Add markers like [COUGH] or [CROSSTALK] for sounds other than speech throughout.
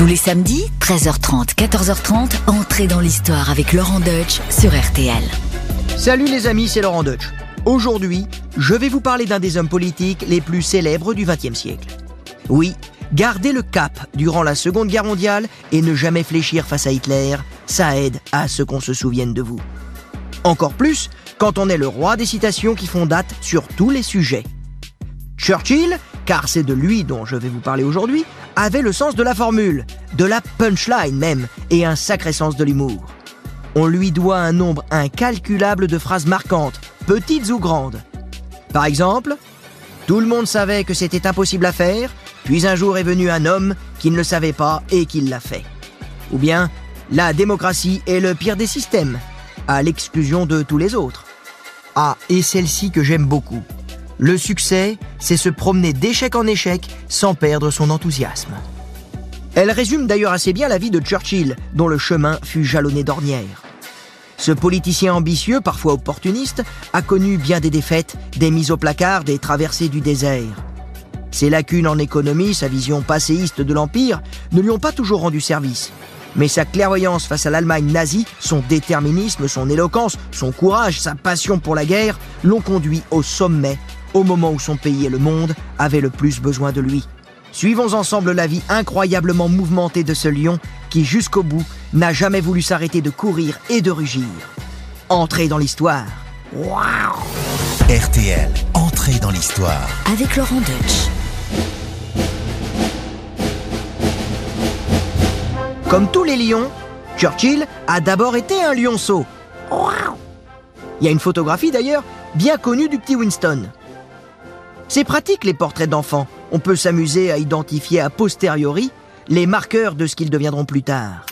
Tous les samedis, 13h30, 14h30, entrez dans l'histoire avec Laurent Deutsch sur RTL. Salut les amis, c'est Laurent Deutsch. Aujourd'hui, je vais vous parler d'un des hommes politiques les plus célèbres du XXe siècle. Oui, garder le cap durant la Seconde Guerre mondiale et ne jamais fléchir face à Hitler, ça aide à ce qu'on se souvienne de vous. Encore plus quand on est le roi des citations qui font date sur tous les sujets. Churchill, car c'est de lui dont je vais vous parler aujourd'hui, avait le sens de la formule, de la punchline même, et un sacré sens de l'humour. On lui doit un nombre incalculable de phrases marquantes, petites ou grandes. Par exemple, tout le monde savait que c'était impossible à faire, puis un jour est venu un homme qui ne le savait pas et qui l'a fait. Ou bien, la démocratie est le pire des systèmes, à l'exclusion de tous les autres. Ah, et celle-ci que j'aime beaucoup. Le succès, c'est se promener d'échec en échec sans perdre son enthousiasme. Elle résume d'ailleurs assez bien la vie de Churchill, dont le chemin fut jalonné d'ornières. Ce politicien ambitieux, parfois opportuniste, a connu bien des défaites, des mises au placard, des traversées du désert. Ses lacunes en économie, sa vision passéiste de l'Empire, ne lui ont pas toujours rendu service. Mais sa clairvoyance face à l'Allemagne nazie, son déterminisme, son éloquence, son courage, sa passion pour la guerre l'ont conduit au sommet au moment où son pays et le monde avaient le plus besoin de lui. Suivons ensemble la vie incroyablement mouvementée de ce lion qui, jusqu'au bout, n'a jamais voulu s'arrêter de courir et de rugir. Entrez dans l'histoire. Waouh RTL, entrez dans l'histoire. Avec Laurent Deutsch. Comme tous les lions, Churchill a d'abord été un lionceau. Waouh Il y a une photographie d'ailleurs bien connue du petit Winston. C'est pratique les portraits d'enfants. On peut s'amuser à identifier a posteriori les marqueurs de ce qu'ils deviendront plus tard.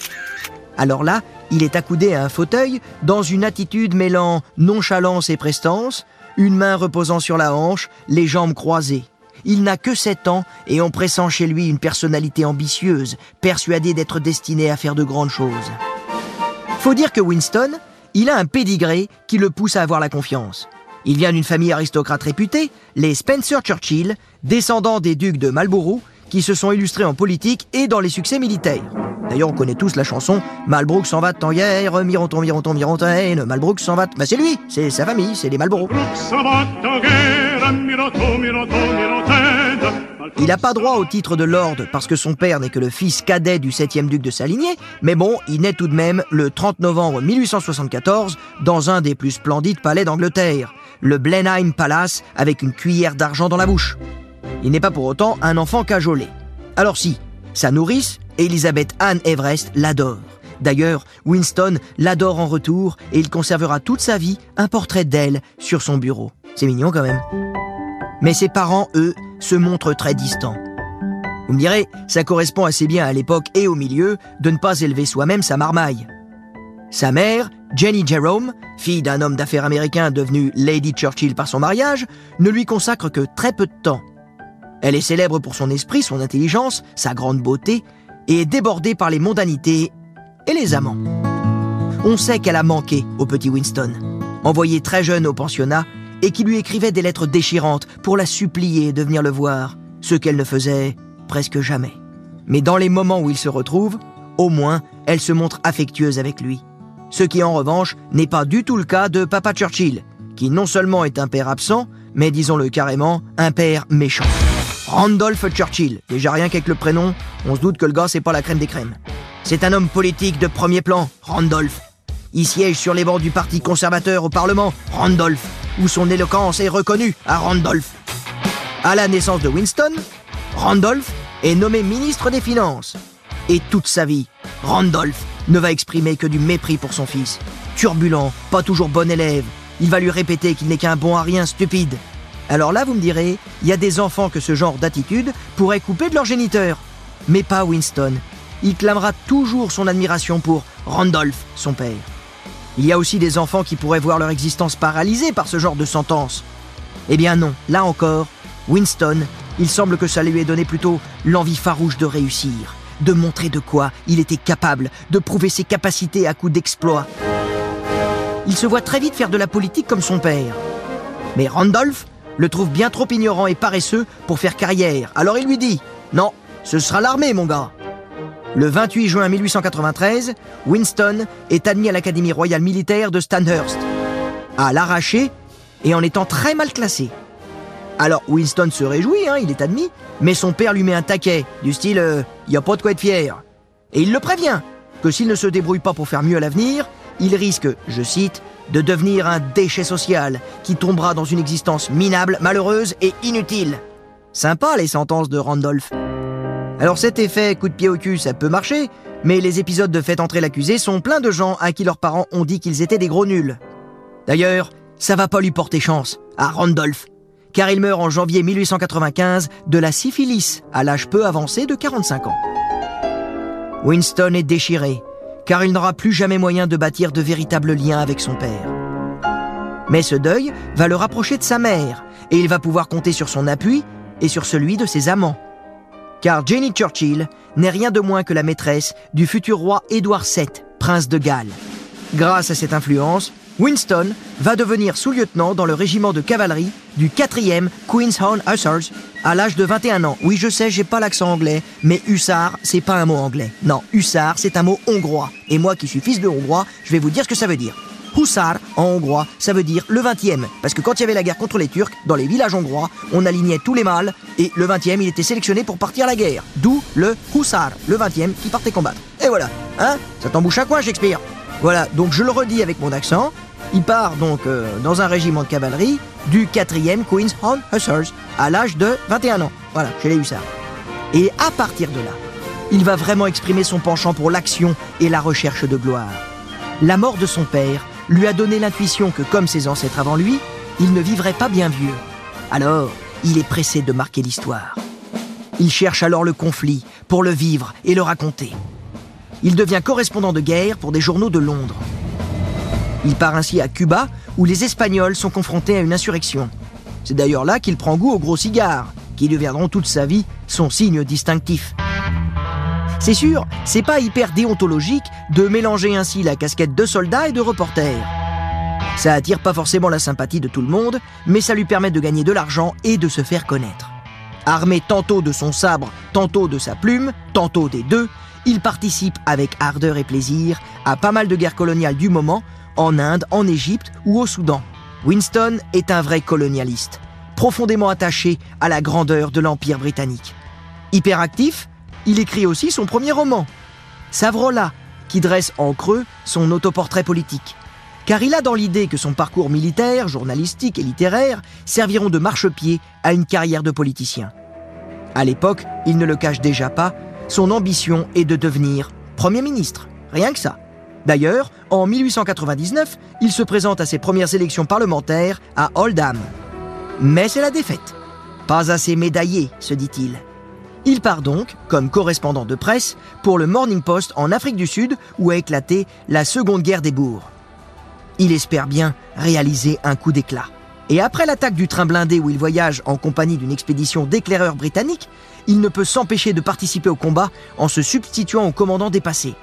Alors là, il est accoudé à un fauteuil dans une attitude mêlant nonchalance et prestance, une main reposant sur la hanche, les jambes croisées. Il n'a que 7 ans et on pressent chez lui une personnalité ambitieuse, persuadée d'être destiné à faire de grandes choses. Faut dire que Winston, il a un pédigré qui le pousse à avoir la confiance. Il vient d'une famille aristocrate réputée, les Spencer Churchill, descendants des ducs de Marlborough, qui se sont illustrés en politique et dans les succès militaires. D'ailleurs, on connaît tous la chanson Malbrook s'en va de temps hier, Mironton, Mironton, Mirontaine, Malbrook s'en va. Bah, c'est lui, c'est sa famille, c'est les Marlborough. Il n'a pas droit au titre de lord parce que son père n'est que le fils cadet du 7e duc de sa lignée, mais bon, il naît tout de même le 30 novembre 1874 dans un des plus splendides palais d'Angleterre, le Blenheim Palace avec une cuillère d'argent dans la bouche. Il n'est pas pour autant un enfant cajolé. Alors si, sa nourrice, Elizabeth Anne Everest, l'adore. D'ailleurs, Winston l'adore en retour et il conservera toute sa vie un portrait d'elle sur son bureau. C'est mignon quand même. Mais ses parents, eux, se montrent très distants. Vous me direz, ça correspond assez bien à l'époque et au milieu de ne pas élever soi-même sa marmaille. Sa mère, Jenny Jerome, fille d'un homme d'affaires américain devenu Lady Churchill par son mariage, ne lui consacre que très peu de temps. Elle est célèbre pour son esprit, son intelligence, sa grande beauté, et est débordée par les mondanités et les amants. On sait qu'elle a manqué au petit Winston, envoyé très jeune au pensionnat, et qui lui écrivait des lettres déchirantes pour la supplier de venir le voir, ce qu'elle ne faisait presque jamais. Mais dans les moments où ils se retrouvent, au moins, elle se montre affectueuse avec lui. Ce qui, en revanche, n'est pas du tout le cas de Papa Churchill, qui non seulement est un père absent, mais disons-le carrément, un père méchant. Randolph Churchill, déjà rien qu'avec le prénom, on se doute que le gars c'est pas la crème des crèmes. C'est un homme politique de premier plan, Randolph. Il siège sur les bancs du Parti conservateur au Parlement, Randolph, où son éloquence est reconnue à Randolph. À la naissance de Winston, Randolph est nommé ministre des Finances. Et toute sa vie, Randolph ne va exprimer que du mépris pour son fils. Turbulent, pas toujours bon élève, il va lui répéter qu'il n'est qu'un bon à rien stupide. Alors là, vous me direz, il y a des enfants que ce genre d'attitude pourrait couper de leur géniteur. Mais pas Winston. Il clamera toujours son admiration pour Randolph, son père. Il y a aussi des enfants qui pourraient voir leur existence paralysée par ce genre de sentence. Eh bien non, là encore, Winston, il semble que ça lui ait donné plutôt l'envie farouche de réussir de montrer de quoi il était capable, de prouver ses capacités à coup d'exploit. Il se voit très vite faire de la politique comme son père. Mais Randolph le trouve bien trop ignorant et paresseux pour faire carrière, alors il lui dit Non, ce sera l'armée, mon gars. Le 28 juin 1893, Winston est admis à l'Académie royale militaire de Stanhurst. À l'arraché et en étant très mal classé. Alors Winston se réjouit, hein, il est admis, mais son père lui met un taquet, du style il euh, y a pas de quoi être fier. Et il le prévient que s'il ne se débrouille pas pour faire mieux à l'avenir, il risque, je cite, de devenir un déchet social qui tombera dans une existence minable, malheureuse et inutile. Sympa les sentences de Randolph. Alors cet effet coup de pied au cul, ça peut marcher, mais les épisodes de Faites entrer l'accusé sont pleins de gens à qui leurs parents ont dit qu'ils étaient des gros nuls. D'ailleurs, ça va pas lui porter chance à Randolph, car il meurt en janvier 1895 de la syphilis à l'âge peu avancé de 45 ans. Winston est déchiré, car il n'aura plus jamais moyen de bâtir de véritables liens avec son père. Mais ce deuil va le rapprocher de sa mère, et il va pouvoir compter sur son appui et sur celui de ses amants. Car Jenny Churchill n'est rien de moins que la maîtresse du futur roi Édouard VII, prince de Galles. Grâce à cette influence, Winston va devenir sous-lieutenant dans le régiment de cavalerie du 4e Queen's Horn Hussars à l'âge de 21 ans. Oui, je sais, j'ai pas l'accent anglais, mais hussard, c'est pas un mot anglais. Non, hussard, c'est un mot hongrois. Et moi qui suis fils de hongrois, je vais vous dire ce que ça veut dire. Hussar, en hongrois, ça veut dire le 20e. Parce que quand il y avait la guerre contre les Turcs, dans les villages hongrois, on alignait tous les mâles, et le 20e, il était sélectionné pour partir à la guerre. D'où le Hussar, le 20e, qui partait combattre. Et voilà, hein? Ça t'embouche à quoi, Shakespeare? Voilà, donc je le redis avec mon accent. Il part donc euh, dans un régiment de cavalerie du 4e Queen's Horn Hussars à l'âge de 21 ans. Voilà, chez les hussards. Et à partir de là, il va vraiment exprimer son penchant pour l'action et la recherche de gloire. La mort de son père lui a donné l'intuition que, comme ses ancêtres avant lui, il ne vivrait pas bien vieux. Alors, il est pressé de marquer l'histoire. Il cherche alors le conflit pour le vivre et le raconter. Il devient correspondant de guerre pour des journaux de Londres. Il part ainsi à Cuba, où les Espagnols sont confrontés à une insurrection. C'est d'ailleurs là qu'il prend goût aux gros cigares, qui deviendront toute sa vie son signe distinctif. C'est sûr, c'est pas hyper déontologique de mélanger ainsi la casquette de soldat et de reporter. Ça attire pas forcément la sympathie de tout le monde, mais ça lui permet de gagner de l'argent et de se faire connaître. Armé tantôt de son sabre, tantôt de sa plume, tantôt des deux, il participe avec ardeur et plaisir à pas mal de guerres coloniales du moment, en Inde, en Égypte ou au Soudan. Winston est un vrai colonialiste, profondément attaché à la grandeur de l'Empire britannique. Hyperactif, il écrit aussi son premier roman, Savrola, qui dresse en creux son autoportrait politique. Car il a dans l'idée que son parcours militaire, journalistique et littéraire serviront de marchepied à une carrière de politicien. À l'époque, il ne le cache déjà pas, son ambition est de devenir Premier ministre. Rien que ça. D'ailleurs, en 1899, il se présente à ses premières élections parlementaires à Oldham. Mais c'est la défaite. Pas assez médaillé, se dit-il. Il part donc, comme correspondant de presse, pour le Morning Post en Afrique du Sud où a éclaté la Seconde Guerre des Bourgs. Il espère bien réaliser un coup d'éclat. Et après l'attaque du train blindé où il voyage en compagnie d'une expédition d'éclaireurs britanniques, il ne peut s'empêcher de participer au combat en se substituant au commandant dépassé.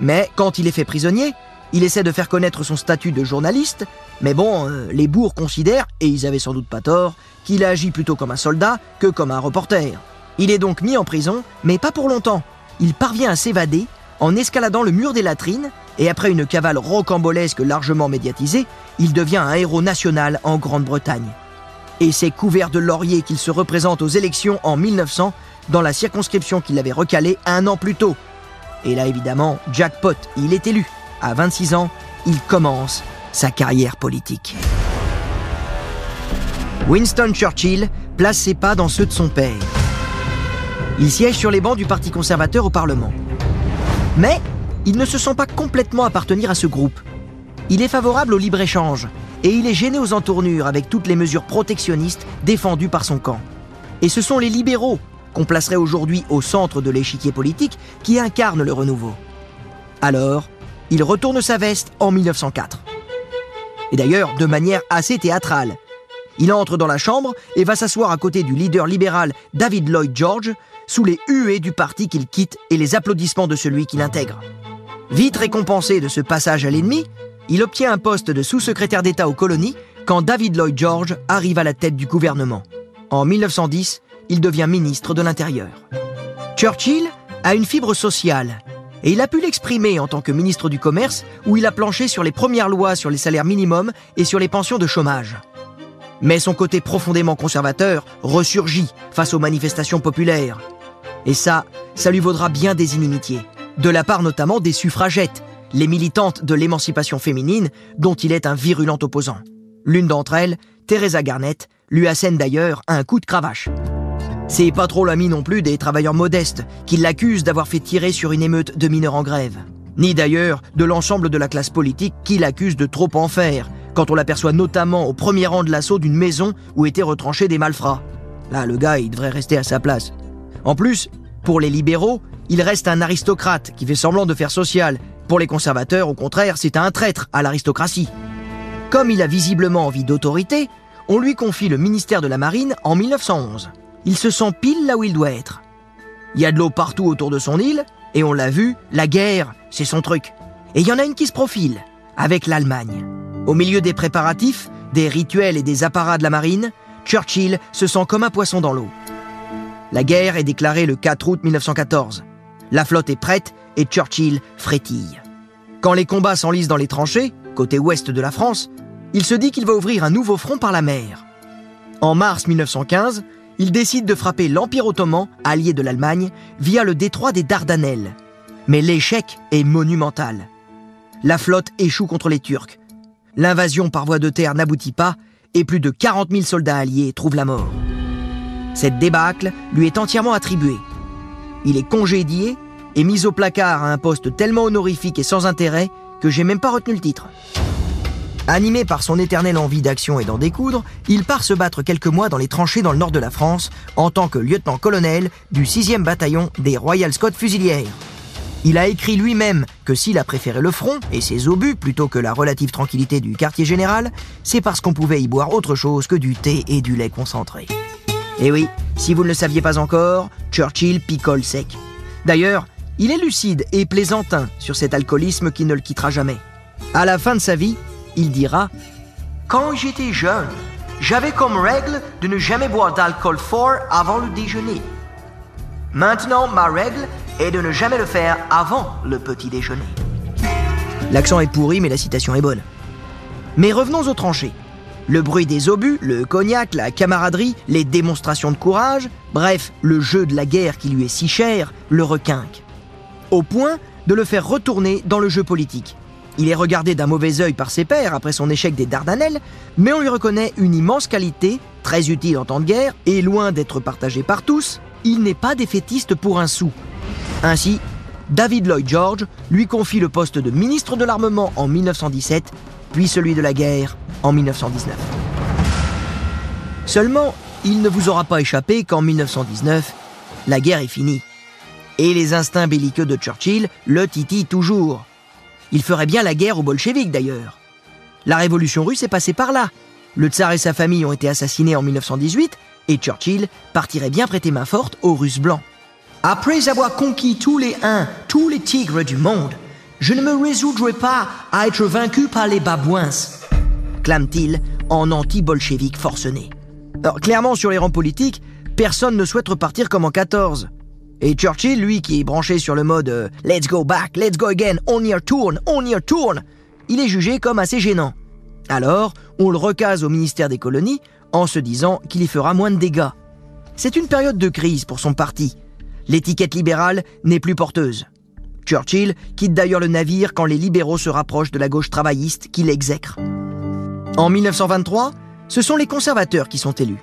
Mais quand il est fait prisonnier, il essaie de faire connaître son statut de journaliste, mais bon, euh, les bourgs considèrent, et ils avaient sans doute pas tort, qu'il agit plutôt comme un soldat que comme un reporter. Il est donc mis en prison, mais pas pour longtemps. Il parvient à s'évader en escaladant le mur des latrines, et après une cavale rocambolesque largement médiatisée, il devient un héros national en Grande-Bretagne. Et c'est couvert de laurier qu'il se représente aux élections en 1900 dans la circonscription qu'il avait recalée un an plus tôt. Et là, évidemment, jackpot, il est élu. À 26 ans, il commence sa carrière politique. Winston Churchill place ses pas dans ceux de son père. Il siège sur les bancs du Parti conservateur au Parlement. Mais il ne se sent pas complètement appartenir à ce groupe. Il est favorable au libre-échange et il est gêné aux entournures avec toutes les mesures protectionnistes défendues par son camp. Et ce sont les libéraux, qu'on placerait aujourd'hui au centre de l'échiquier politique, qui incarnent le renouveau. Alors, il retourne sa veste en 1904. Et d'ailleurs, de manière assez théâtrale. Il entre dans la Chambre et va s'asseoir à côté du leader libéral David Lloyd George, sous les huées du parti qu'il quitte et les applaudissements de celui qui l'intègre. Vite récompensé de ce passage à l'ennemi, il obtient un poste de sous-secrétaire d'État aux colonies quand David Lloyd George arrive à la tête du gouvernement. En 1910, il devient ministre de l'Intérieur. Churchill a une fibre sociale. Et il a pu l'exprimer en tant que ministre du Commerce, où il a planché sur les premières lois sur les salaires minimums et sur les pensions de chômage. Mais son côté profondément conservateur ressurgit face aux manifestations populaires. Et ça, ça lui vaudra bien des inimitiés, de la part notamment des suffragettes, les militantes de l'émancipation féminine dont il est un virulent opposant. L'une d'entre elles, Teresa Garnett, lui assène d'ailleurs un coup de cravache. C'est pas trop l'ami non plus des travailleurs modestes qui l'accusent d'avoir fait tirer sur une émeute de mineurs en grève. Ni d'ailleurs de l'ensemble de la classe politique qui l'accuse de trop en faire, quand on l'aperçoit notamment au premier rang de l'assaut d'une maison où étaient retranchés des malfrats. Là, le gars, il devrait rester à sa place. En plus, pour les libéraux, il reste un aristocrate qui fait semblant de faire social. Pour les conservateurs, au contraire, c'est un traître à l'aristocratie. Comme il a visiblement envie d'autorité, on lui confie le ministère de la Marine en 1911. Il se sent pile là où il doit être. Il y a de l'eau partout autour de son île, et on l'a vu, la guerre, c'est son truc. Et il y en a une qui se profile, avec l'Allemagne. Au milieu des préparatifs, des rituels et des apparats de la marine, Churchill se sent comme un poisson dans l'eau. La guerre est déclarée le 4 août 1914. La flotte est prête et Churchill frétille. Quand les combats s'enlisent dans les tranchées, côté ouest de la France, il se dit qu'il va ouvrir un nouveau front par la mer. En mars 1915, il décide de frapper l'Empire ottoman, allié de l'Allemagne, via le détroit des Dardanelles. Mais l'échec est monumental. La flotte échoue contre les Turcs. L'invasion par voie de terre n'aboutit pas et plus de 40 000 soldats alliés trouvent la mort. Cette débâcle lui est entièrement attribuée. Il est congédié et mis au placard à un poste tellement honorifique et sans intérêt que j'ai même pas retenu le titre. Animé par son éternelle envie d'action et d'en découdre, il part se battre quelques mois dans les tranchées dans le nord de la France en tant que lieutenant-colonel du 6e bataillon des Royal Scots Fusilières. Il a écrit lui-même que s'il a préféré le front et ses obus plutôt que la relative tranquillité du quartier général, c'est parce qu'on pouvait y boire autre chose que du thé et du lait concentré. Et oui, si vous ne le saviez pas encore, Churchill picole sec. D'ailleurs, il est lucide et plaisantin sur cet alcoolisme qui ne le quittera jamais. À la fin de sa vie, il dira Quand j'étais jeune, j'avais comme règle de ne jamais boire d'alcool fort avant le déjeuner. Maintenant, ma règle est de ne jamais le faire avant le petit déjeuner. L'accent est pourri, mais la citation est bonne. Mais revenons aux tranchées. Le bruit des obus, le cognac, la camaraderie, les démonstrations de courage, bref, le jeu de la guerre qui lui est si cher, le requinque. Au point de le faire retourner dans le jeu politique. Il est regardé d'un mauvais œil par ses pairs après son échec des Dardanelles, mais on lui reconnaît une immense qualité, très utile en temps de guerre, et loin d'être partagée par tous, il n'est pas défaitiste pour un sou. Ainsi, David Lloyd George lui confie le poste de ministre de l'Armement en 1917, puis celui de la guerre en 1919. Seulement, il ne vous aura pas échappé qu'en 1919, la guerre est finie. Et les instincts belliqueux de Churchill le titillent toujours. Il ferait bien la guerre aux bolcheviks d'ailleurs. La révolution russe est passée par là. Le tsar et sa famille ont été assassinés en 1918 et Churchill partirait bien prêter main forte aux Russes blancs. Après avoir conquis tous les uns, tous les tigres du monde, je ne me résoudrai pas à être vaincu par les babouins, clame-t-il en anti-bolchevique forcené. Clairement, sur les rangs politiques, personne ne souhaite repartir comme en 14. Et Churchill, lui, qui est branché sur le mode euh, Let's go back, let's go again, on your turn, on your turn, il est jugé comme assez gênant. Alors, on le recase au ministère des colonies en se disant qu'il y fera moins de dégâts. C'est une période de crise pour son parti. L'étiquette libérale n'est plus porteuse. Churchill quitte d'ailleurs le navire quand les libéraux se rapprochent de la gauche travailliste qui l'exècre. En 1923, ce sont les conservateurs qui sont élus.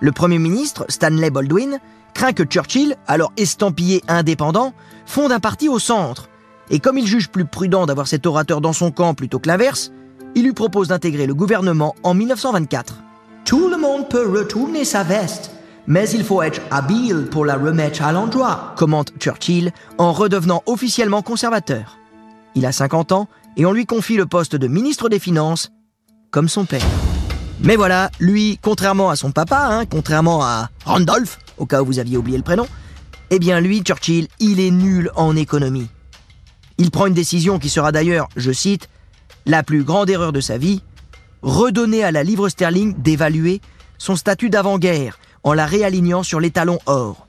Le Premier ministre, Stanley Baldwin, craint que Churchill, alors estampillé indépendant, fonde un parti au centre. Et comme il juge plus prudent d'avoir cet orateur dans son camp plutôt que l'inverse, il lui propose d'intégrer le gouvernement en 1924. Tout le monde peut retourner sa veste, mais il faut être habile pour la remettre à l'endroit, commente Churchill en redevenant officiellement conservateur. Il a 50 ans et on lui confie le poste de ministre des Finances, comme son père. Mais voilà, lui, contrairement à son papa, hein, contrairement à Randolph, au cas où vous aviez oublié le prénom, eh bien lui, Churchill, il est nul en économie. Il prend une décision qui sera d'ailleurs, je cite, la plus grande erreur de sa vie, redonner à la livre sterling d'évaluer son statut d'avant-guerre en la réalignant sur l'étalon or.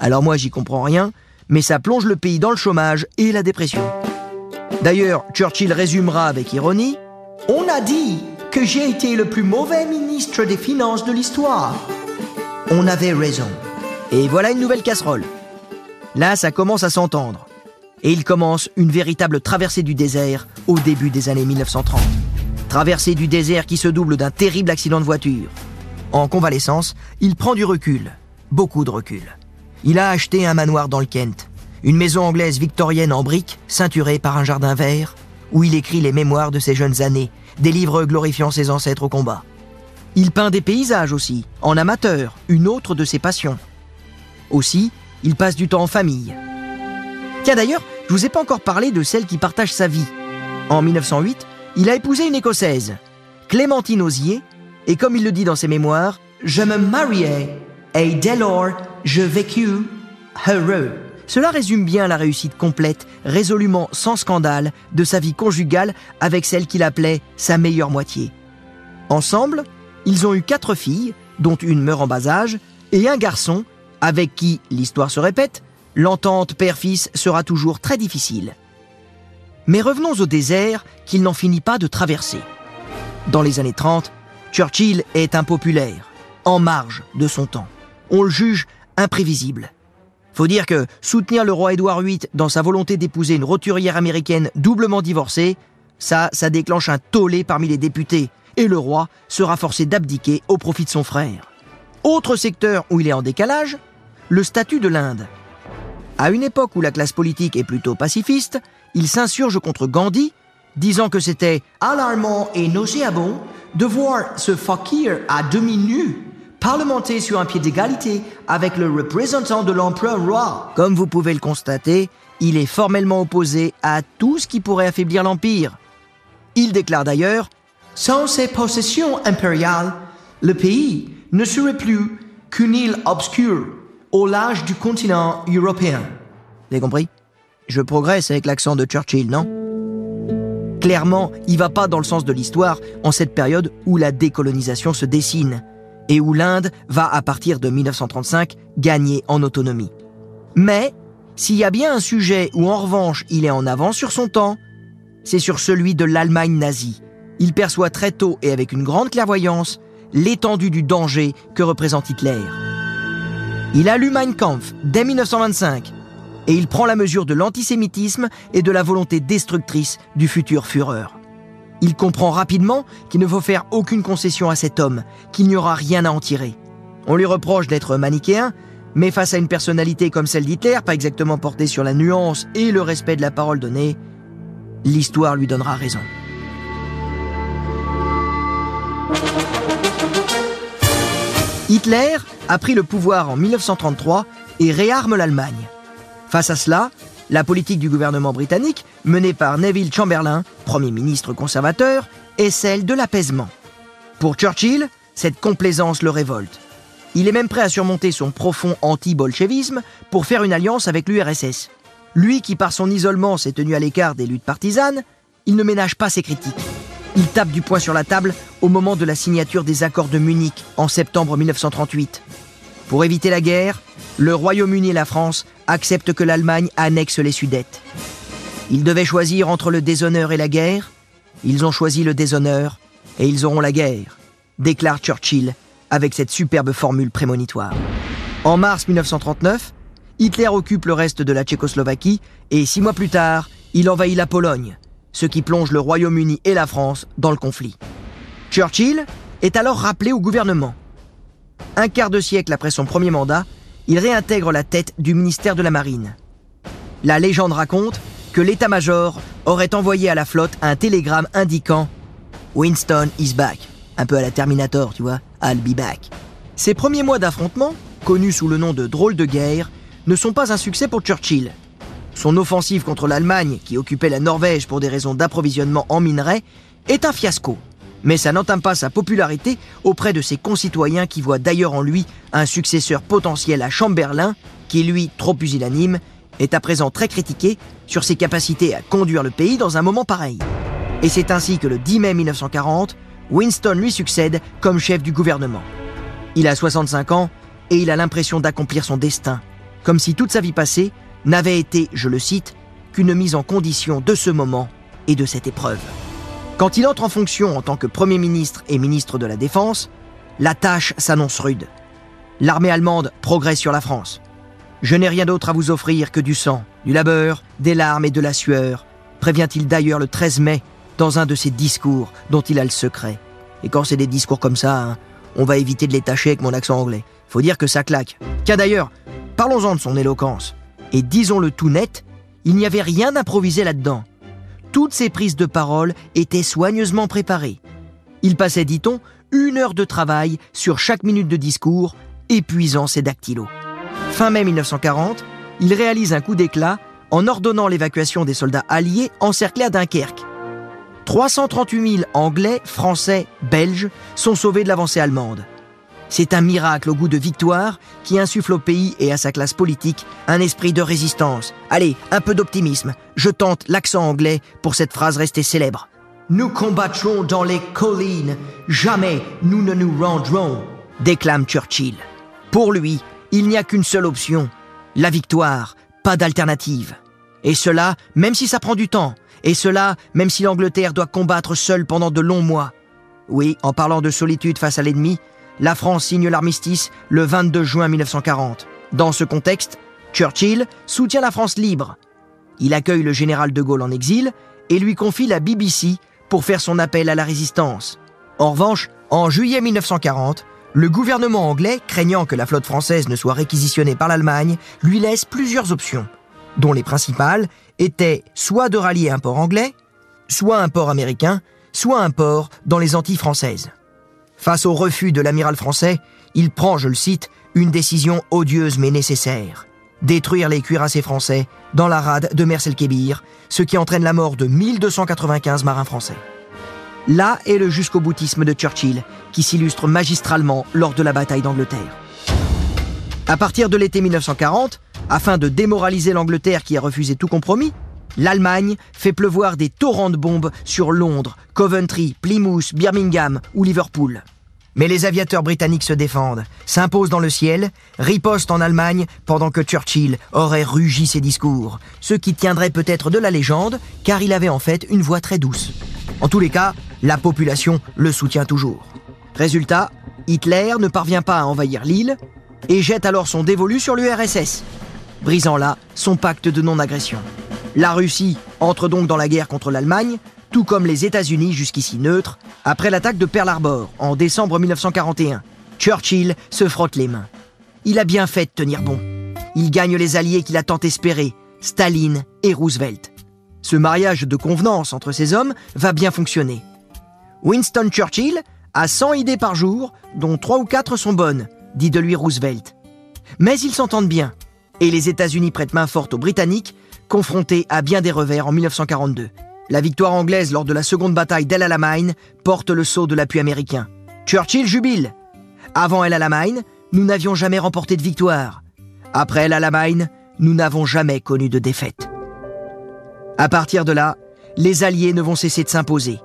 Alors moi j'y comprends rien, mais ça plonge le pays dans le chômage et la dépression. D'ailleurs, Churchill résumera avec ironie On a dit que j'ai été le plus mauvais ministre des Finances de l'histoire. On avait raison. Et voilà une nouvelle casserole. Là, ça commence à s'entendre. Et il commence une véritable traversée du désert au début des années 1930. Traversée du désert qui se double d'un terrible accident de voiture. En convalescence, il prend du recul, beaucoup de recul. Il a acheté un manoir dans le Kent, une maison anglaise victorienne en briques, ceinturée par un jardin vert, où il écrit les mémoires de ses jeunes années, des livres glorifiant ses ancêtres au combat. Il peint des paysages aussi, en amateur, une autre de ses passions. Aussi, il passe du temps en famille. Tiens d'ailleurs, je vous ai pas encore parlé de celle qui partage sa vie. En 1908, il a épousé une Écossaise, Clémentine Osier, et comme il le dit dans ses mémoires, Je me mariai et dès lors, je vécus heureux. Cela résume bien la réussite complète, résolument sans scandale, de sa vie conjugale avec celle qu'il appelait sa meilleure moitié. Ensemble, ils ont eu quatre filles, dont une meurt en bas âge, et un garçon, avec qui, l'histoire se répète, l'entente père-fils sera toujours très difficile. Mais revenons au désert qu'il n'en finit pas de traverser. Dans les années 30, Churchill est impopulaire, en marge de son temps. On le juge imprévisible. Faut dire que soutenir le roi Édouard VIII dans sa volonté d'épouser une roturière américaine doublement divorcée, ça, ça déclenche un tollé parmi les députés, et le roi sera forcé d'abdiquer au profit de son frère. Autre secteur où il est en décalage, le statut de l'Inde. À une époque où la classe politique est plutôt pacifiste, il s'insurge contre Gandhi, disant que c'était alarmant et nauséabond de voir ce fakir à demi nu parlementer sur un pied d'égalité avec le représentant de l'empereur roi. Comme vous pouvez le constater, il est formellement opposé à tout ce qui pourrait affaiblir l'Empire. Il déclare d'ailleurs Sans ces possessions impériales, le pays ne serait plus qu'une île obscure au large du continent européen. Vous avez compris? Je progresse avec l'accent de Churchill, non? Clairement, il va pas dans le sens de l'histoire en cette période où la décolonisation se dessine et où l'Inde va, à partir de 1935, gagner en autonomie. Mais, s'il y a bien un sujet où en revanche il est en avance sur son temps, c'est sur celui de l'Allemagne nazie. Il perçoit très tôt et avec une grande clairvoyance l'étendue du danger que représente Hitler. Il a lu Mein Kampf dès 1925 et il prend la mesure de l'antisémitisme et de la volonté destructrice du futur Führer. Il comprend rapidement qu'il ne faut faire aucune concession à cet homme, qu'il n'y aura rien à en tirer. On lui reproche d'être manichéen, mais face à une personnalité comme celle d'Hitler, pas exactement portée sur la nuance et le respect de la parole donnée, l'histoire lui donnera raison. Hitler a pris le pouvoir en 1933 et réarme l'Allemagne. Face à cela, la politique du gouvernement britannique, menée par Neville Chamberlain, Premier ministre conservateur, est celle de l'apaisement. Pour Churchill, cette complaisance le révolte. Il est même prêt à surmonter son profond anti-bolchevisme pour faire une alliance avec l'URSS. Lui qui, par son isolement, s'est tenu à l'écart des luttes partisanes, il ne ménage pas ses critiques. Il tape du poing sur la table au moment de la signature des accords de Munich en septembre 1938. Pour éviter la guerre, le Royaume-Uni et la France acceptent que l'Allemagne annexe les Sudètes. Ils devaient choisir entre le déshonneur et la guerre. Ils ont choisi le déshonneur et ils auront la guerre, déclare Churchill avec cette superbe formule prémonitoire. En mars 1939, Hitler occupe le reste de la Tchécoslovaquie et six mois plus tard, il envahit la Pologne, ce qui plonge le Royaume-Uni et la France dans le conflit. Churchill est alors rappelé au gouvernement. Un quart de siècle après son premier mandat, il réintègre la tête du ministère de la Marine. La légende raconte que l'état-major aurait envoyé à la flotte un télégramme indiquant Winston is back. Un peu à la Terminator, tu vois, I'll be back. Ces premiers mois d'affrontement, connus sous le nom de drôle de guerre, ne sont pas un succès pour Churchill. Son offensive contre l'Allemagne, qui occupait la Norvège pour des raisons d'approvisionnement en minerais, est un fiasco. Mais ça n'entame pas sa popularité auprès de ses concitoyens qui voient d'ailleurs en lui un successeur potentiel à Chamberlain, qui lui, trop pusillanime, est à présent très critiqué sur ses capacités à conduire le pays dans un moment pareil. Et c'est ainsi que le 10 mai 1940, Winston lui succède comme chef du gouvernement. Il a 65 ans et il a l'impression d'accomplir son destin, comme si toute sa vie passée n'avait été, je le cite, qu'une mise en condition de ce moment et de cette épreuve. Quand il entre en fonction en tant que Premier ministre et ministre de la Défense, la tâche s'annonce rude. L'armée allemande progresse sur la France. Je n'ai rien d'autre à vous offrir que du sang, du labeur, des larmes et de la sueur, prévient-il d'ailleurs le 13 mai dans un de ses discours dont il a le secret. Et quand c'est des discours comme ça, hein, on va éviter de les tâcher avec mon accent anglais. Faut dire que ça claque. Car d'ailleurs, parlons-en de son éloquence. Et disons-le tout net, il n'y avait rien d'improvisé là-dedans. Toutes ses prises de parole étaient soigneusement préparées. Il passait, dit-on, une heure de travail sur chaque minute de discours, épuisant ses dactylos. Fin mai 1940, il réalise un coup d'éclat en ordonnant l'évacuation des soldats alliés encerclés à Dunkerque. 338 000 Anglais, Français, Belges sont sauvés de l'avancée allemande. C'est un miracle au goût de victoire qui insuffle au pays et à sa classe politique un esprit de résistance. Allez, un peu d'optimisme. Je tente l'accent anglais pour cette phrase restée célèbre. Nous combattrons dans les collines, jamais nous ne nous rendrons, déclame Churchill. Pour lui, il n'y a qu'une seule option, la victoire, pas d'alternative. Et cela, même si ça prend du temps, et cela, même si l'Angleterre doit combattre seule pendant de longs mois. Oui, en parlant de solitude face à l'ennemi, la France signe l'armistice le 22 juin 1940. Dans ce contexte, Churchill soutient la France libre. Il accueille le général de Gaulle en exil et lui confie la BBC pour faire son appel à la résistance. En revanche, en juillet 1940, le gouvernement anglais, craignant que la flotte française ne soit réquisitionnée par l'Allemagne, lui laisse plusieurs options, dont les principales étaient soit de rallier un port anglais, soit un port américain, soit un port dans les Antilles françaises. Face au refus de l'amiral français, il prend, je le cite, une décision odieuse mais nécessaire. Détruire les cuirassés français dans la rade de Mers-el-Kébir, ce qui entraîne la mort de 1295 marins français. Là est le jusqu'au boutisme de Churchill, qui s'illustre magistralement lors de la bataille d'Angleterre. À partir de l'été 1940, afin de démoraliser l'Angleterre qui a refusé tout compromis, l'Allemagne fait pleuvoir des torrents de bombes sur Londres, Coventry, Plymouth, Birmingham ou Liverpool. Mais les aviateurs britanniques se défendent, s'imposent dans le ciel, ripostent en Allemagne pendant que Churchill aurait rugi ses discours, ce qui tiendrait peut-être de la légende, car il avait en fait une voix très douce. En tous les cas, la population le soutient toujours. Résultat, Hitler ne parvient pas à envahir l'île et jette alors son dévolu sur l'URSS, brisant là son pacte de non-agression. La Russie entre donc dans la guerre contre l'Allemagne, tout comme les États-Unis jusqu'ici neutres, après l'attaque de Pearl Harbor en décembre 1941. Churchill se frotte les mains. Il a bien fait de tenir bon. Il gagne les alliés qu'il a tant espérés, Staline et Roosevelt. Ce mariage de convenance entre ces hommes va bien fonctionner. Winston Churchill a 100 idées par jour, dont 3 ou 4 sont bonnes, dit de lui Roosevelt. Mais ils s'entendent bien, et les États-Unis prêtent main forte aux Britanniques confronté à bien des revers en 1942. La victoire anglaise lors de la seconde bataille d'El Alamein porte le sceau de l'appui américain. Churchill jubile. Avant El Alamein, nous n'avions jamais remporté de victoire. Après El Alamein, nous n'avons jamais connu de défaite. À partir de là, les Alliés ne vont cesser de s'imposer.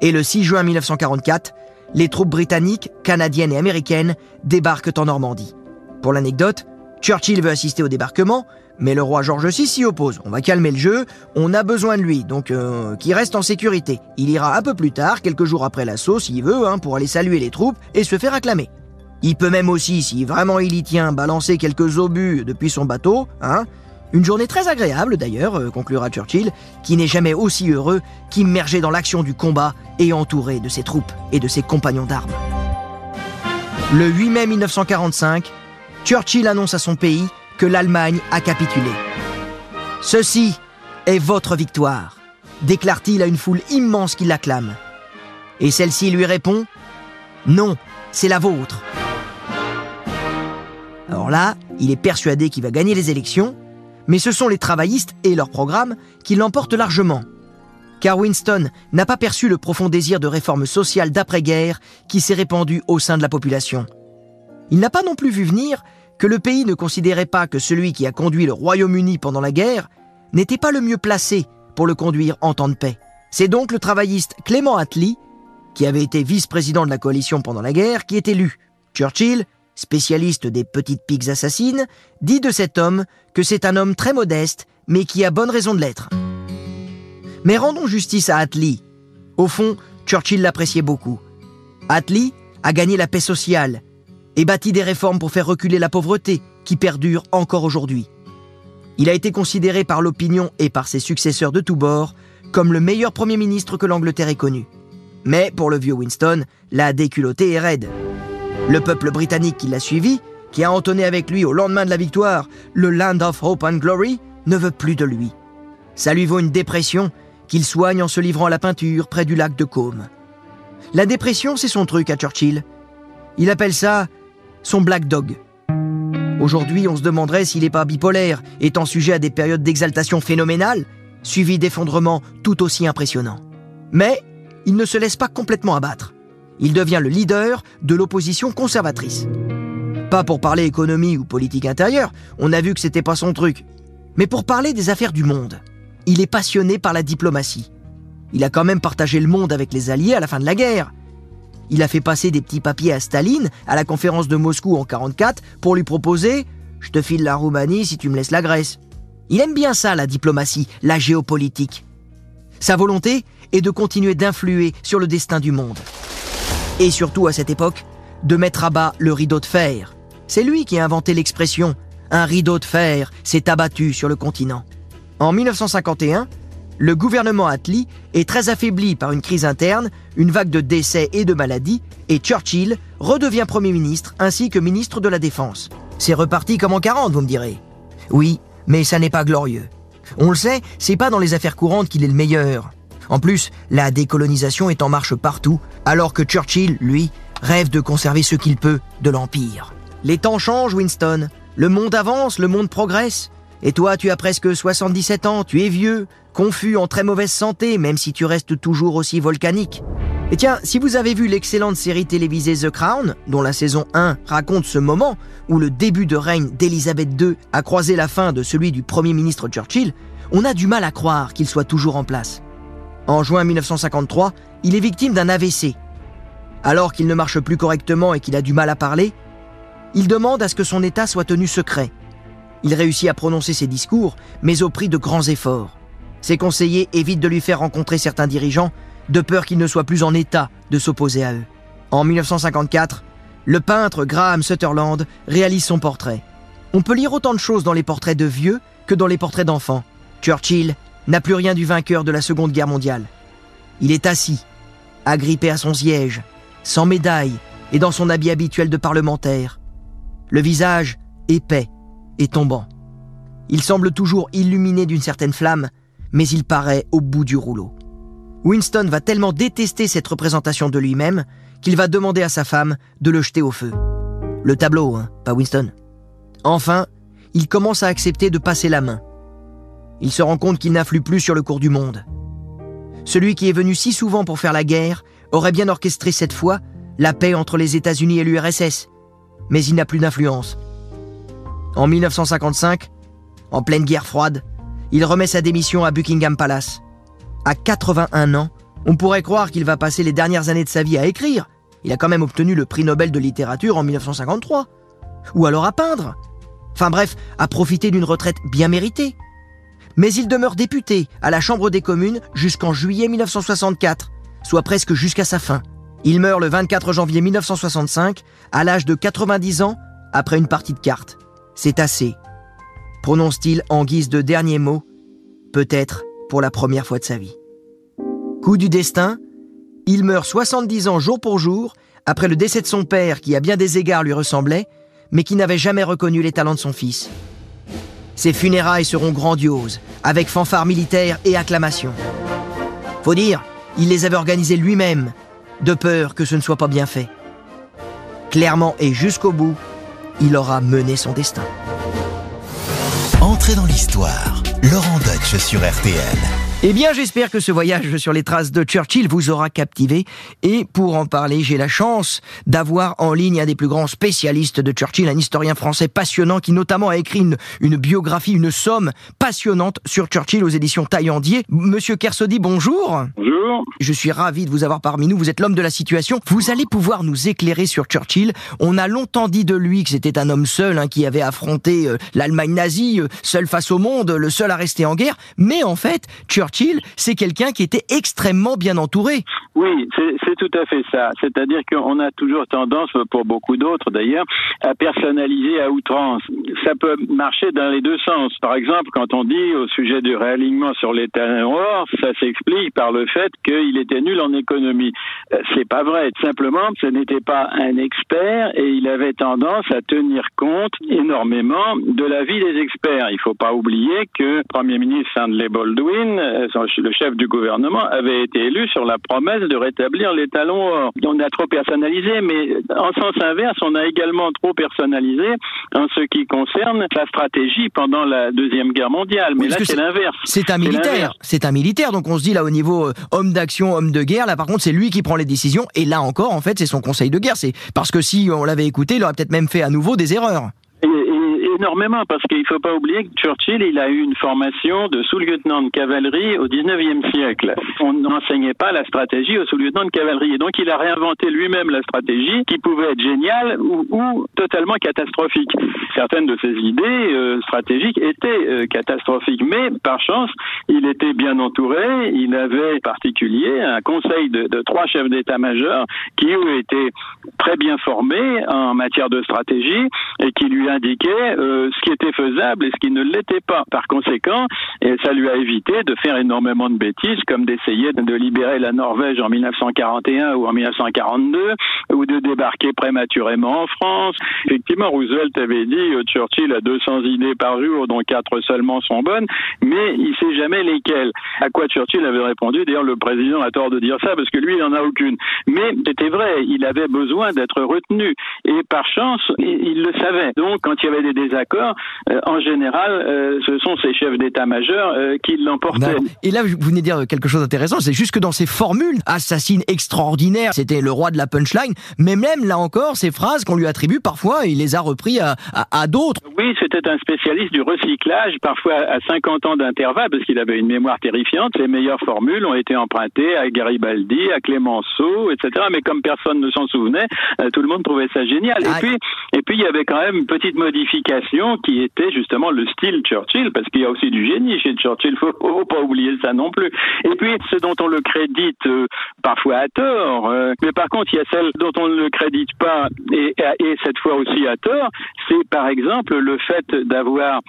Et le 6 juin 1944, les troupes britanniques, canadiennes et américaines débarquent en Normandie. Pour l'anecdote, Churchill veut assister au débarquement, mais le roi George VI s'y oppose. On va calmer le jeu, on a besoin de lui, donc euh, qu'il reste en sécurité. Il ira un peu plus tard, quelques jours après l'assaut, s'il veut, hein, pour aller saluer les troupes et se faire acclamer. Il peut même aussi, si vraiment il y tient, balancer quelques obus depuis son bateau, hein. Une journée très agréable d'ailleurs, euh, conclura Churchill, qui n'est jamais aussi heureux qu'immergé dans l'action du combat et entouré de ses troupes et de ses compagnons d'armes. Le 8 mai 1945, Churchill annonce à son pays que l'Allemagne a capitulé. Ceci est votre victoire, déclare-t-il à une foule immense qui l'acclame. Et celle-ci lui répond Non, c'est la vôtre. Alors là, il est persuadé qu'il va gagner les élections, mais ce sont les travaillistes et leur programme qui l'emportent largement. Car Winston n'a pas perçu le profond désir de réforme sociale d'après-guerre qui s'est répandu au sein de la population. Il n'a pas non plus vu venir que le pays ne considérait pas que celui qui a conduit le Royaume-Uni pendant la guerre n'était pas le mieux placé pour le conduire en temps de paix. C'est donc le travailliste Clément Attlee, qui avait été vice-président de la coalition pendant la guerre, qui est élu. Churchill spécialiste des petites piques assassines, dit de cet homme que c'est un homme très modeste, mais qui a bonne raison de l'être. Mais rendons justice à Attlee. Au fond, Churchill l'appréciait beaucoup. Attlee a gagné la paix sociale et bâti des réformes pour faire reculer la pauvreté qui perdure encore aujourd'hui. Il a été considéré par l'opinion et par ses successeurs de tous bords comme le meilleur Premier ministre que l'Angleterre ait connu. Mais pour le vieux Winston, la déculottée est raide. Le peuple britannique qui l'a suivi, qui a entonné avec lui au lendemain de la victoire le Land of Hope and Glory, ne veut plus de lui. Ça lui vaut une dépression qu'il soigne en se livrant à la peinture près du lac de Caume. La dépression, c'est son truc à Churchill. Il appelle ça son Black Dog. Aujourd'hui, on se demanderait s'il n'est pas bipolaire, étant sujet à des périodes d'exaltation phénoménale, suivies d'effondrements tout aussi impressionnants. Mais il ne se laisse pas complètement abattre. Il devient le leader de l'opposition conservatrice. Pas pour parler économie ou politique intérieure, on a vu que c'était pas son truc, mais pour parler des affaires du monde. Il est passionné par la diplomatie. Il a quand même partagé le monde avec les Alliés à la fin de la guerre. Il a fait passer des petits papiers à Staline à la conférence de Moscou en 44 pour lui proposer Je te file la Roumanie si tu me laisses la Grèce. Il aime bien ça, la diplomatie, la géopolitique. Sa volonté est de continuer d'influer sur le destin du monde. Et surtout à cette époque, de mettre à bas le rideau de fer. C'est lui qui a inventé l'expression Un rideau de fer s'est abattu sur le continent. En 1951, le gouvernement Attlee est très affaibli par une crise interne, une vague de décès et de maladies, et Churchill redevient Premier ministre ainsi que ministre de la Défense. C'est reparti comme en 40, vous me direz. Oui, mais ça n'est pas glorieux. On le sait, c'est pas dans les affaires courantes qu'il est le meilleur. En plus, la décolonisation est en marche partout, alors que Churchill, lui, rêve de conserver ce qu'il peut de l'Empire. Les temps changent, Winston. Le monde avance, le monde progresse. Et toi, tu as presque 77 ans, tu es vieux, confus, en très mauvaise santé, même si tu restes toujours aussi volcanique. Et tiens, si vous avez vu l'excellente série télévisée The Crown, dont la saison 1 raconte ce moment où le début de règne d'Elisabeth II a croisé la fin de celui du Premier ministre Churchill, on a du mal à croire qu'il soit toujours en place. En juin 1953, il est victime d'un AVC. Alors qu'il ne marche plus correctement et qu'il a du mal à parler, il demande à ce que son état soit tenu secret. Il réussit à prononcer ses discours, mais au prix de grands efforts. Ses conseillers évitent de lui faire rencontrer certains dirigeants, de peur qu'il ne soit plus en état de s'opposer à eux. En 1954, le peintre Graham Sutherland réalise son portrait. On peut lire autant de choses dans les portraits de vieux que dans les portraits d'enfants. Churchill n'a plus rien du vainqueur de la Seconde Guerre mondiale. Il est assis, agrippé à son siège, sans médaille et dans son habit habituel de parlementaire. Le visage épais, et tombant. Il semble toujours illuminé d'une certaine flamme, mais il paraît au bout du rouleau. Winston va tellement détester cette représentation de lui-même qu'il va demander à sa femme de le jeter au feu. Le tableau, hein, pas Winston. Enfin, il commence à accepter de passer la main. Il se rend compte qu'il n'influe plus sur le cours du monde. Celui qui est venu si souvent pour faire la guerre aurait bien orchestré cette fois la paix entre les États-Unis et l'URSS, mais il n'a plus d'influence. En 1955, en pleine guerre froide, il remet sa démission à Buckingham Palace. À 81 ans, on pourrait croire qu'il va passer les dernières années de sa vie à écrire. Il a quand même obtenu le prix Nobel de littérature en 1953. Ou alors à peindre. Enfin bref, à profiter d'une retraite bien méritée. Mais il demeure député à la Chambre des communes jusqu'en juillet 1964, soit presque jusqu'à sa fin. Il meurt le 24 janvier 1965, à l'âge de 90 ans, après une partie de cartes. C'est assez. Prononce-t-il en guise de dernier mot, peut-être pour la première fois de sa vie. Coup du destin, il meurt 70 ans jour pour jour, après le décès de son père qui à bien des égards lui ressemblait, mais qui n'avait jamais reconnu les talents de son fils. Ses funérailles seront grandioses, avec fanfares militaires et acclamations. Faut dire, il les avait organisées lui-même, de peur que ce ne soit pas bien fait. Clairement et jusqu'au bout, il aura mené son destin. Entrez dans l'histoire. Laurent Deutsch sur RTL. Eh bien, j'espère que ce voyage sur les traces de Churchill vous aura captivé. Et pour en parler, j'ai la chance d'avoir en ligne un des plus grands spécialistes de Churchill, un historien français passionnant qui notamment a écrit une, une biographie, une somme passionnante sur Churchill aux éditions Taillandier. Monsieur Kersody, bonjour. Bonjour. Je suis ravi de vous avoir parmi nous. Vous êtes l'homme de la situation. Vous allez pouvoir nous éclairer sur Churchill. On a longtemps dit de lui que c'était un homme seul hein, qui avait affronté euh, l'Allemagne nazie, euh, seul face au monde, le seul à rester en guerre. Mais en fait, Churchill c'est quelqu'un qui était extrêmement bien entouré. Oui, c'est tout à fait ça. C'est-à-dire qu'on a toujours tendance, pour beaucoup d'autres d'ailleurs, à personnaliser à outrance. Ça peut marcher dans les deux sens. Par exemple, quand on dit au sujet du réalignement sur les terrains ça s'explique par le fait qu'il était nul en économie. Euh, c'est pas vrai. Simplement, ce n'était pas un expert et il avait tendance à tenir compte énormément de la vie des experts. Il faut pas oublier que le Premier ministre Sandley Baldwin euh, le chef du gouvernement, avait été élu sur la promesse de rétablir les talons or. On a trop personnalisé, mais en sens inverse, on a également trop personnalisé en ce qui concerne la stratégie pendant la Deuxième Guerre mondiale. Mais là, c'est l'inverse. C'est un militaire. C'est un militaire. Donc on se dit là au niveau euh, homme d'action, homme de guerre, là par contre, c'est lui qui prend les décisions. Et là encore, en fait, c'est son conseil de guerre. C'est parce que si on l'avait écouté, il aurait peut-être même fait à nouveau des erreurs énormément parce qu'il ne faut pas oublier que Churchill, il a eu une formation de sous-lieutenant de cavalerie au 19e siècle. On n'enseignait pas la stratégie au sous-lieutenant de cavalerie. Et donc, il a réinventé lui-même la stratégie qui pouvait être géniale ou, totalement catastrophique. Certaines de ses idées euh, stratégiques étaient euh, catastrophiques, mais par chance, il était bien entouré. Il avait en particulier un conseil de, de trois chefs d'état-major qui ont été très bien formés en matière de stratégie et qui lui indiquaient euh, ce qui était faisable et ce qui ne l'était pas. Par conséquent, ça lui a évité de faire énormément de bêtises, comme d'essayer de libérer la Norvège en 1941 ou en 1942, ou de débarquer prématurément en France. Effectivement, Roosevelt avait dit euh, Churchill a 200 idées par jour, dont quatre seulement sont bonnes, mais il sait jamais lesquelles. À quoi Churchill avait répondu D'ailleurs, le président a tort de dire ça parce que lui, il n'en a aucune. Mais c'était vrai, il avait besoin d'être retenu. Et par chance, il, le savait. Donc, quand il y avait des désaccords, euh, en général, euh, ce sont ces chefs d'état-major euh, qui l'emportaient. Et là, vous venez de dire quelque chose d'intéressant, c'est juste que dans ces formules assassines extraordinaires, c'était le roi de la punchline, mais même là encore, ces phrases qu'on lui attribue, parfois, il les a repris à, à, d'autres. Oui, c'était un spécialiste du recyclage, parfois à 50 ans d'intervalle, parce qu'il avait une mémoire terrifiante. Les meilleures formules ont été empruntées à Garibaldi, à Clémenceau, etc. Mais comme personne ne s'en souvenait, tout le monde trouvait ça génial. Et puis, et puis, il y avait quand même une petite modification qui était justement le style Churchill, parce qu'il y a aussi du génie chez Churchill, faut, faut pas oublier ça non plus. Et puis, ce dont on le crédite euh, parfois à tort, euh, mais par contre, il y a celle dont on ne le crédite pas, et, et cette fois aussi à tort, c'est par exemple le fait d'avoir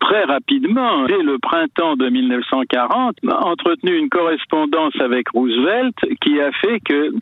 très rapidement, dès le printemps de 1940, entretenu une correspondance avec Roosevelt qui a fait que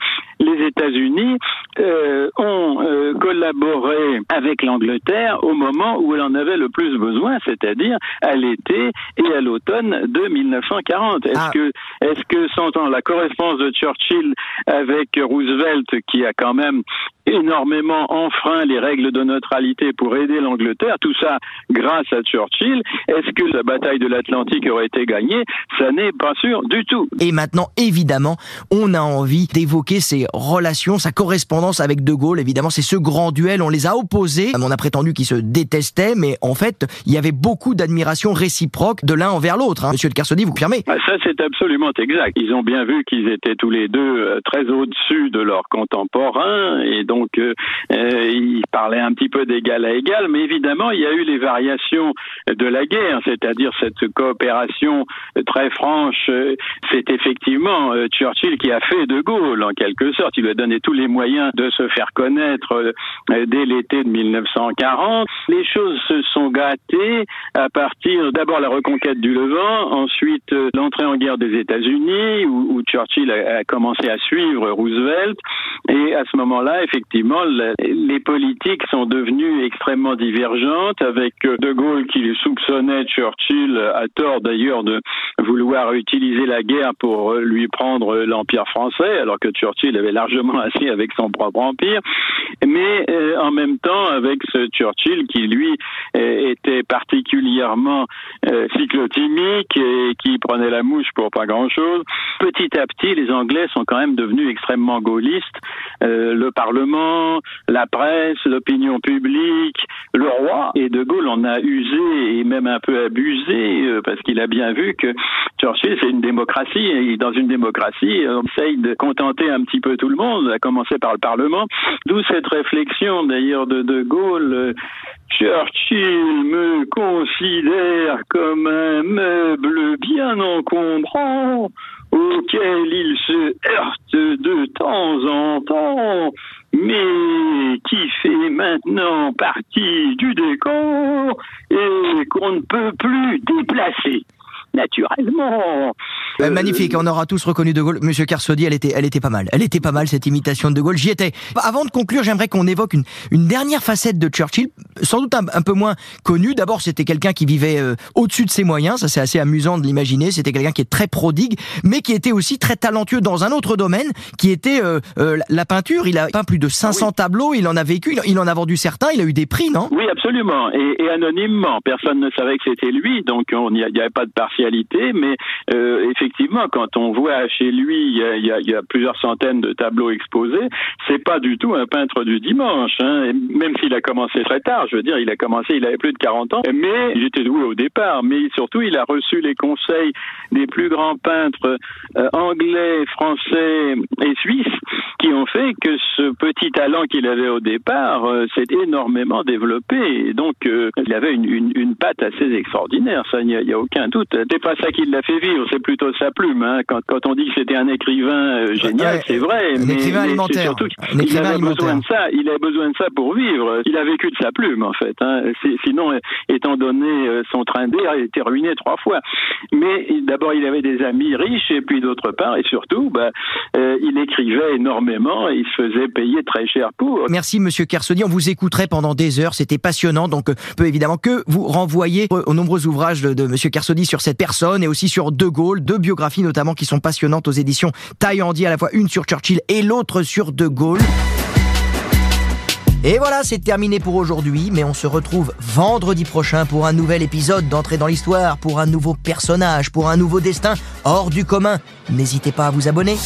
les États-Unis euh, ont euh, collaboré avec l'Angleterre au moment où elle en avait le plus besoin, c'est-à-dire à, l'été et à l'automne de 1940. Est-ce ah. que, est-ce que, sans la correspondance de Churchill avec Roosevelt, qui a quand même énormément enfreint les règles de neutralité pour aider l'Angleterre, tout ça grâce à Churchill. Est-ce que la bataille de l'Atlantique aurait été gagnée? Ça n'est pas sûr du tout. Et maintenant, évidemment, on a envie d'évoquer ses relations, sa correspondance avec De Gaulle. Évidemment, c'est ce grand duel, on les a opposés. On a prétendu qu'ils se détestaient, mais en fait, il y avait beaucoup d'admiration réciproque de l'un envers l'autre. Hein. Monsieur de Kersody, vous confirmez? Ah, Ça, c'est absolument exact. Ils ont bien vu qu'ils étaient tous les deux euh, très au-dessus de leurs contemporains et donc euh, euh, il parlait un petit peu d'égal à égal, mais évidemment il y a eu les variations de la guerre, c'est-à-dire cette coopération très franche. C'est effectivement euh, Churchill qui a fait De Gaulle en quelque sorte. Il lui a donné tous les moyens de se faire connaître dès l'été de 1940. Les choses se sont gâtées à partir d'abord la reconquête du Levant, ensuite l'entrée en guerre des États-Unis où, Churchill a, a commencé à suivre Roosevelt et à ce moment-là, effectivement effectivement, les politiques sont devenues extrêmement divergentes, avec euh, De Gaulle qui soupçonnait Churchill, à tort d'ailleurs, de vouloir utiliser la guerre pour lui prendre l'Empire français, alors que Churchill avait largement [LAUGHS] assez avec son propre empire, mais en même temps avec ce Churchill qui, lui, était particulièrement cyclotimique et qui prenait la mouche pour pas grand-chose. Petit à petit, les Anglais sont quand même devenus extrêmement gaullistes. le Parlement, la presse, l'opinion publique, le roi. Et De Gaulle en a usé et même un peu abusé euh, parce qu'il a bien vu que Churchill, c'est une démocratie. Et dans une démocratie, on essaye de contenter un petit peu tout le monde, à commencer par le Parlement. D'où cette réflexion d'ailleurs de De Gaulle. Churchill me considère comme un meuble bien encombrant auquel il se heurte de temps en temps, mais qui fait maintenant partie du décor et qu'on ne peut plus déplacer naturellement. Euh, magnifique, on aura tous reconnu De Gaulle. Monsieur Carsodi, elle était, elle était pas mal. Elle était pas mal cette imitation de De Gaulle. J'y étais. Avant de conclure, j'aimerais qu'on évoque une, une dernière facette de Churchill, sans doute un, peu moins connue. D'abord, c'était quelqu'un qui vivait euh, au-dessus de ses moyens. Ça, c'est assez amusant de l'imaginer. C'était quelqu'un qui est très prodigue, mais qui était aussi très talentueux dans un autre domaine, qui était euh, la peinture. Il a peint plus de 500 tableaux. Il en a vécu. Il en a vendu certains. Il a eu des prix, non? Oui, absolument. Et, et, anonymement. Personne ne savait que c'était lui, donc il n'y avait pas de Mais effectivement, quand on voit chez lui, il y a, plusieurs centaines de tableaux exposés, c'est pas du tout un peintre du dimanche, hein. même s'il a commencé très tard, je veux dire, il a commencé, il avait plus de 40 ans, mais il était doué au départ, mais surtout, il a reçu les conseils des plus grands peintres euh, anglais, français et suisses qui ont fait que ce petit talent qu'il avait au départ euh, s'est énormément développé, et donc euh, il avait une, une, patte assez extraordinaire, ça, il n'y a, aucun doute. C'est pas ça qui l'a fait vivre, c'est plutôt sa plume. Hein. Quand, quand, on dit que c'était un écrivain euh, génial, c'est vrai. Un écrivain alimentaire. Surtout il avait besoin de ça. Il avait besoin de ça pour vivre. Il a vécu de sa plume, en fait. Hein. Sinon, étant donné euh, son train d'air, il était ruiné trois fois. Mais d'abord, il avait des amis riches, et puis d'autre part, et surtout, bah, euh, il écrivait énormément et il se faisait payer très cher pour. Merci, Monsieur Kersoni. On vous écouterait pendant des heures. C'était passionnant. Donc, peut évidemment que vous renvoyer aux nombreux ouvrages de, de Monsieur Kersoni sur cette personne et aussi sur De Gaulle, deux biographies notamment qui sont passionnantes aux éditions Taillandier, à la fois une sur Churchill et l'autre sur De Gaulle. Et voilà, c'est terminé pour aujourd'hui, mais on se retrouve vendredi prochain pour un nouvel épisode d'entrée dans l'histoire, pour un nouveau personnage, pour un nouveau destin hors du commun. N'hésitez pas à vous abonner.